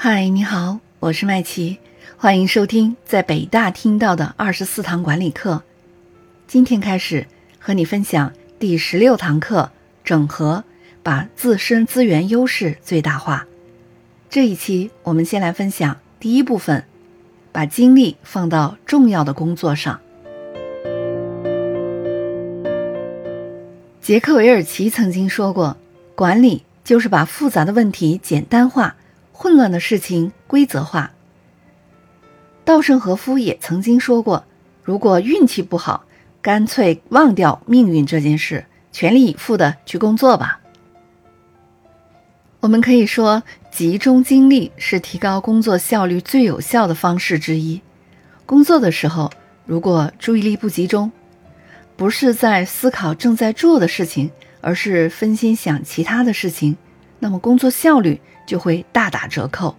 嗨，你好，我是麦琪，欢迎收听在北大听到的二十四堂管理课。今天开始和你分享第十六堂课：整合，把自身资源优势最大化。这一期我们先来分享第一部分，把精力放到重要的工作上。杰克韦尔奇曾经说过，管理就是把复杂的问题简单化。混乱的事情规则化。稻盛和夫也曾经说过：“如果运气不好，干脆忘掉命运这件事，全力以赴的去工作吧。”我们可以说，集中精力是提高工作效率最有效的方式之一。工作的时候，如果注意力不集中，不是在思考正在做的事情，而是分心想其他的事情，那么工作效率。就会大打折扣。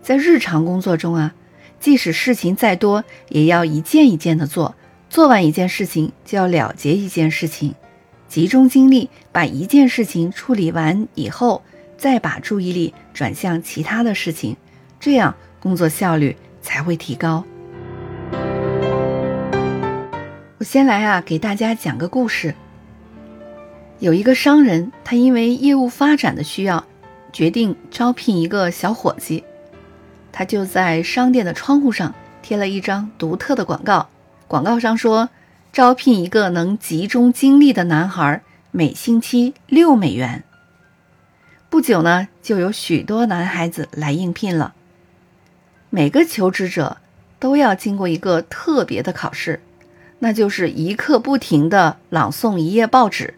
在日常工作中啊，即使事情再多，也要一件一件的做，做完一件事情就要了结一件事情，集中精力把一件事情处理完以后，再把注意力转向其他的事情，这样工作效率才会提高。我先来啊，给大家讲个故事。有一个商人，他因为业务发展的需要。决定招聘一个小伙计，他就在商店的窗户上贴了一张独特的广告。广告上说，招聘一个能集中精力的男孩，每星期六美元。不久呢，就有许多男孩子来应聘了。每个求职者都要经过一个特别的考试，那就是一刻不停的朗诵一页报纸。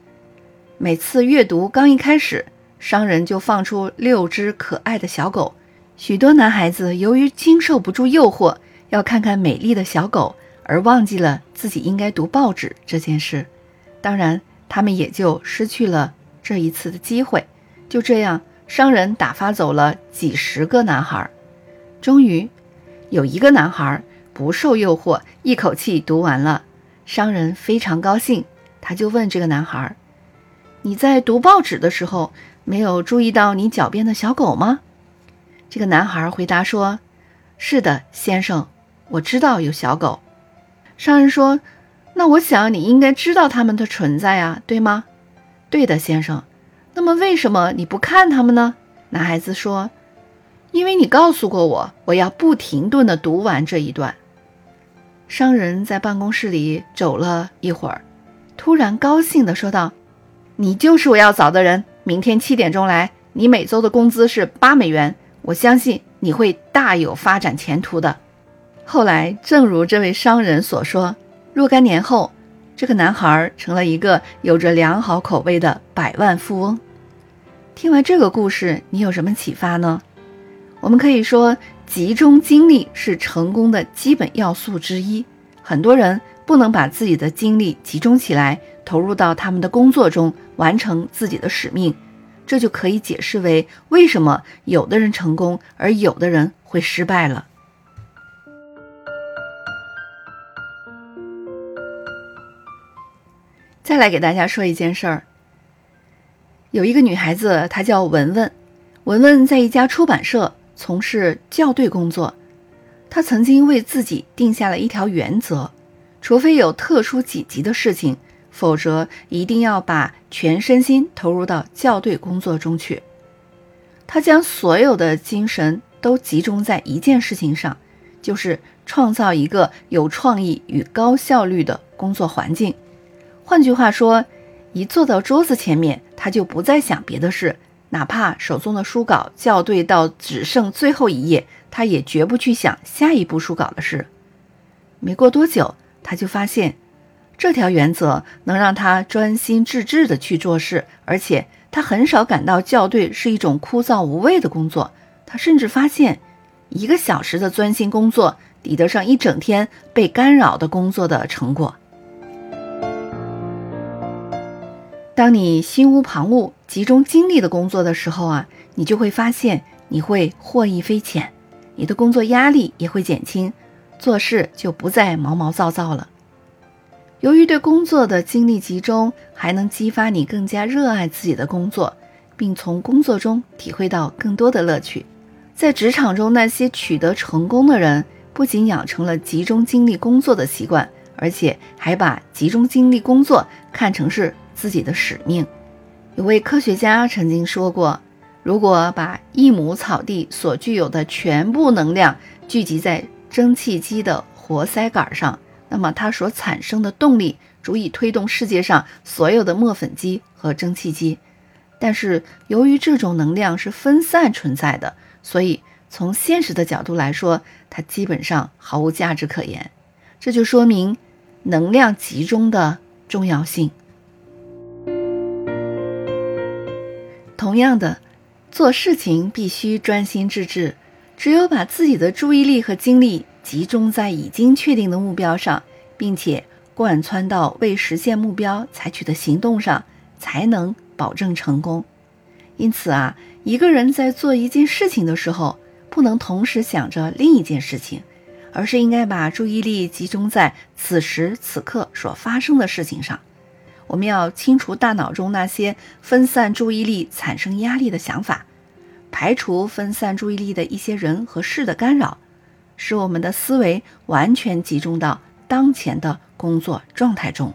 每次阅读刚一开始。商人就放出六只可爱的小狗，许多男孩子由于经受不住诱惑，要看看美丽的小狗，而忘记了自己应该读报纸这件事。当然，他们也就失去了这一次的机会。就这样，商人打发走了几十个男孩。终于，有一个男孩不受诱惑，一口气读完了。商人非常高兴，他就问这个男孩：“你在读报纸的时候？”没有注意到你脚边的小狗吗？这个男孩回答说：“是的，先生，我知道有小狗。”商人说：“那我想你应该知道它们的存在啊，对吗？”“对的，先生。”“那么为什么你不看它们呢？”男孩子说：“因为你告诉过我，我要不停顿地读完这一段。”商人在办公室里走了一会儿，突然高兴地说道：“你就是我要找的人。”明天七点钟来，你每周的工资是八美元。我相信你会大有发展前途的。后来，正如这位商人所说，若干年后，这个男孩成了一个有着良好口碑的百万富翁。听完这个故事，你有什么启发呢？我们可以说，集中精力是成功的基本要素之一。很多人不能把自己的精力集中起来。投入到他们的工作中，完成自己的使命，这就可以解释为为什么有的人成功，而有的人会失败了。再来给大家说一件事儿，有一个女孩子，她叫文文，文文在一家出版社从事校对工作，她曾经为自己定下了一条原则，除非有特殊紧急的事情。否则，一定要把全身心投入到校对工作中去。他将所有的精神都集中在一件事情上，就是创造一个有创意与高效率的工作环境。换句话说，一坐到桌子前面，他就不再想别的事，哪怕手中的书稿校对到只剩最后一页，他也绝不去想下一步书稿的事。没过多久，他就发现。这条原则能让他专心致志地去做事，而且他很少感到校对是一种枯燥无味的工作。他甚至发现，一个小时的专心工作抵得上一整天被干扰的工作的成果。当你心无旁骛、集中精力的工作的时候啊，你就会发现你会获益匪浅，你的工作压力也会减轻，做事就不再毛毛躁躁了。由于对工作的精力集中，还能激发你更加热爱自己的工作，并从工作中体会到更多的乐趣。在职场中，那些取得成功的人，不仅养成了集中精力工作的习惯，而且还把集中精力工作看成是自己的使命。有位科学家曾经说过，如果把一亩草地所具有的全部能量聚集在蒸汽机的活塞杆上，那么它所产生的动力足以推动世界上所有的磨粉机和蒸汽机。但是，由于这种能量是分散存在的，所以从现实的角度来说，它基本上毫无价值可言。这就说明能量集中的重要性。同样的，做事情必须专心致志，只有把自己的注意力和精力集中在已经确定的目标上，并且贯穿到为实现目标采取的行动上，才能。保证成功，因此啊，一个人在做一件事情的时候，不能同时想着另一件事情，而是应该把注意力集中在此时此刻所发生的事情上。我们要清除大脑中那些分散注意力、产生压力的想法，排除分散注意力的一些人和事的干扰，使我们的思维完全集中到当前的工作状态中。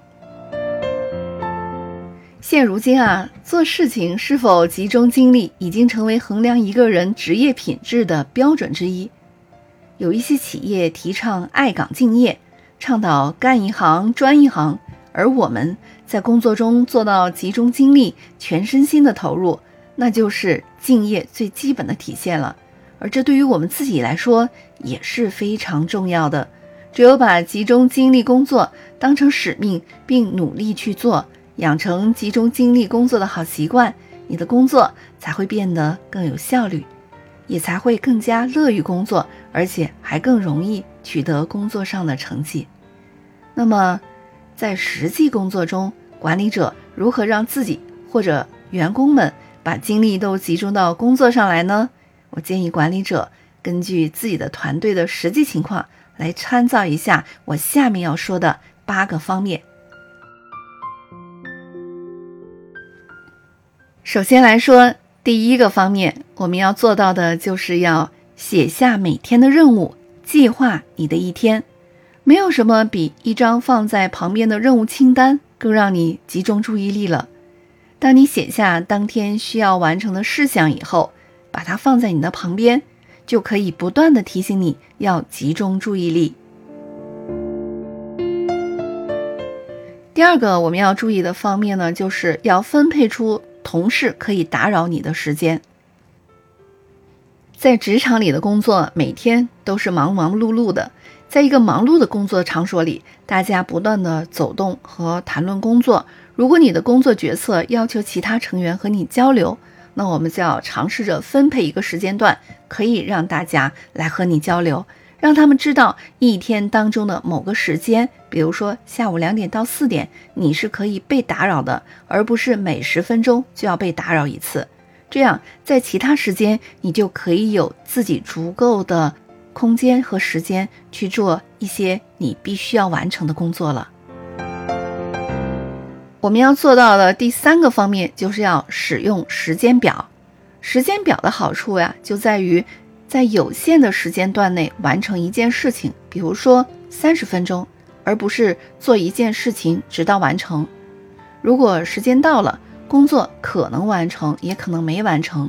现如今啊，做事情是否集中精力，已经成为衡量一个人职业品质的标准之一。有一些企业提倡爱岗敬业，倡导干一行专一行，而我们在工作中做到集中精力、全身心的投入，那就是敬业最基本的体现了。而这对于我们自己来说也是非常重要的。只有把集中精力工作当成使命，并努力去做。养成集中精力工作的好习惯，你的工作才会变得更有效率，也才会更加乐于工作，而且还更容易取得工作上的成绩。那么，在实际工作中，管理者如何让自己或者员工们把精力都集中到工作上来呢？我建议管理者根据自己的团队的实际情况来参照一下我下面要说的八个方面。首先来说，第一个方面，我们要做到的就是要写下每天的任务，计划你的一天。没有什么比一张放在旁边的任务清单更让你集中注意力了。当你写下当天需要完成的事项以后，把它放在你的旁边，就可以不断的提醒你要集中注意力。第二个我们要注意的方面呢，就是要分配出。同事可以打扰你的时间，在职场里的工作每天都是忙忙碌碌的，在一个忙碌的工作场所里，大家不断的走动和谈论工作。如果你的工作决策要求其他成员和你交流，那我们就要尝试着分配一个时间段，可以让大家来和你交流。让他们知道一天当中的某个时间，比如说下午两点到四点，你是可以被打扰的，而不是每十分钟就要被打扰一次。这样，在其他时间，你就可以有自己足够的空间和时间去做一些你必须要完成的工作了。我们要做到的第三个方面，就是要使用时间表。时间表的好处呀，就在于。在有限的时间段内完成一件事情，比如说三十分钟，而不是做一件事情直到完成。如果时间到了，工作可能完成，也可能没完成。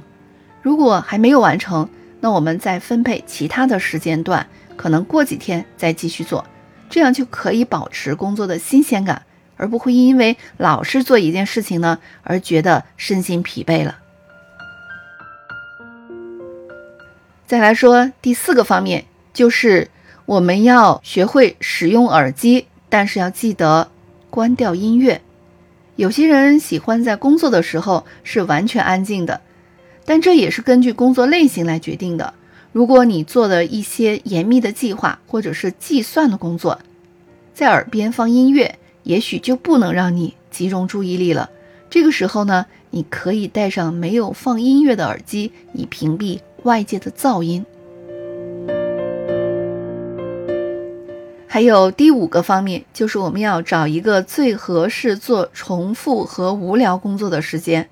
如果还没有完成，那我们再分配其他的时间段，可能过几天再继续做，这样就可以保持工作的新鲜感，而不会因为老是做一件事情呢而觉得身心疲惫了。再来说第四个方面，就是我们要学会使用耳机，但是要记得关掉音乐。有些人喜欢在工作的时候是完全安静的，但这也是根据工作类型来决定的。如果你做的一些严密的计划或者是计算的工作，在耳边放音乐，也许就不能让你集中注意力了。这个时候呢，你可以戴上没有放音乐的耳机，以屏蔽。外界的噪音，还有第五个方面，就是我们要找一个最合适做重复和无聊工作的时间。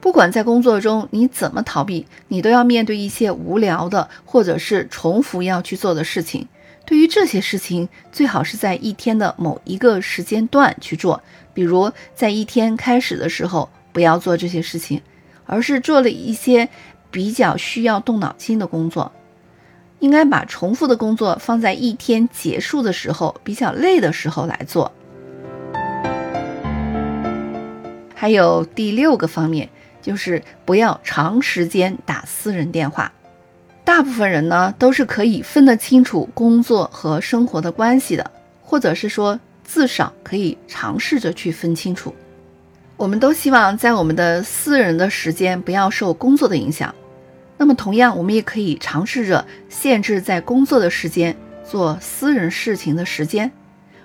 不管在工作中你怎么逃避，你都要面对一些无聊的或者是重复要去做的事情。对于这些事情，最好是在一天的某一个时间段去做。比如在一天开始的时候，不要做这些事情，而是做了一些比较需要动脑筋的工作。应该把重复的工作放在一天结束的时候，比较累的时候来做。还有第六个方面。就是不要长时间打私人电话。大部分人呢都是可以分得清楚工作和生活的关系的，或者是说至少可以尝试着去分清楚。我们都希望在我们的私人的时间不要受工作的影响。那么同样，我们也可以尝试着限制在工作的时间做私人事情的时间，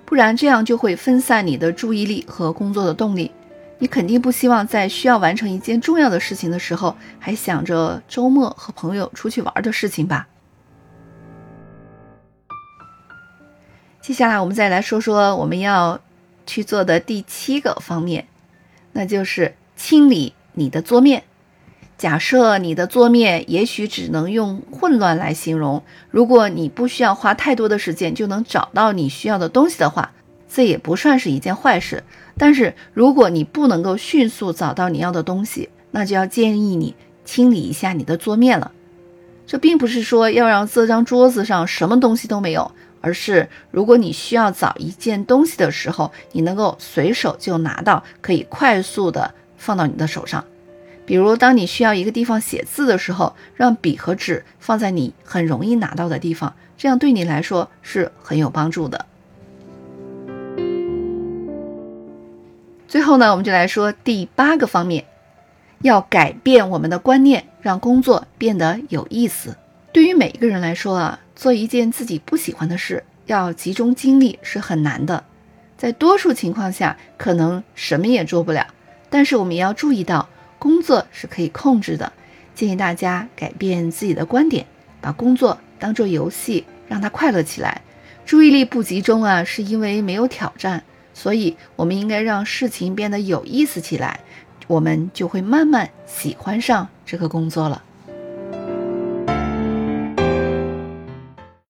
不然这样就会分散你的注意力和工作的动力。你肯定不希望在需要完成一件重要的事情的时候，还想着周末和朋友出去玩的事情吧？接下来我们再来说说我们要去做的第七个方面，那就是清理你的桌面。假设你的桌面也许只能用混乱来形容，如果你不需要花太多的时间就能找到你需要的东西的话。这也不算是一件坏事，但是如果你不能够迅速找到你要的东西，那就要建议你清理一下你的桌面了。这并不是说要让这张桌子上什么东西都没有，而是如果你需要找一件东西的时候，你能够随手就拿到，可以快速的放到你的手上。比如，当你需要一个地方写字的时候，让笔和纸放在你很容易拿到的地方，这样对你来说是很有帮助的。最后呢，我们就来说第八个方面，要改变我们的观念，让工作变得有意思。对于每一个人来说啊，做一件自己不喜欢的事，要集中精力是很难的。在多数情况下，可能什么也做不了。但是我们也要注意到，工作是可以控制的。建议大家改变自己的观点，把工作当做游戏，让它快乐起来。注意力不集中啊，是因为没有挑战。所以，我们应该让事情变得有意思起来，我们就会慢慢喜欢上这个工作了。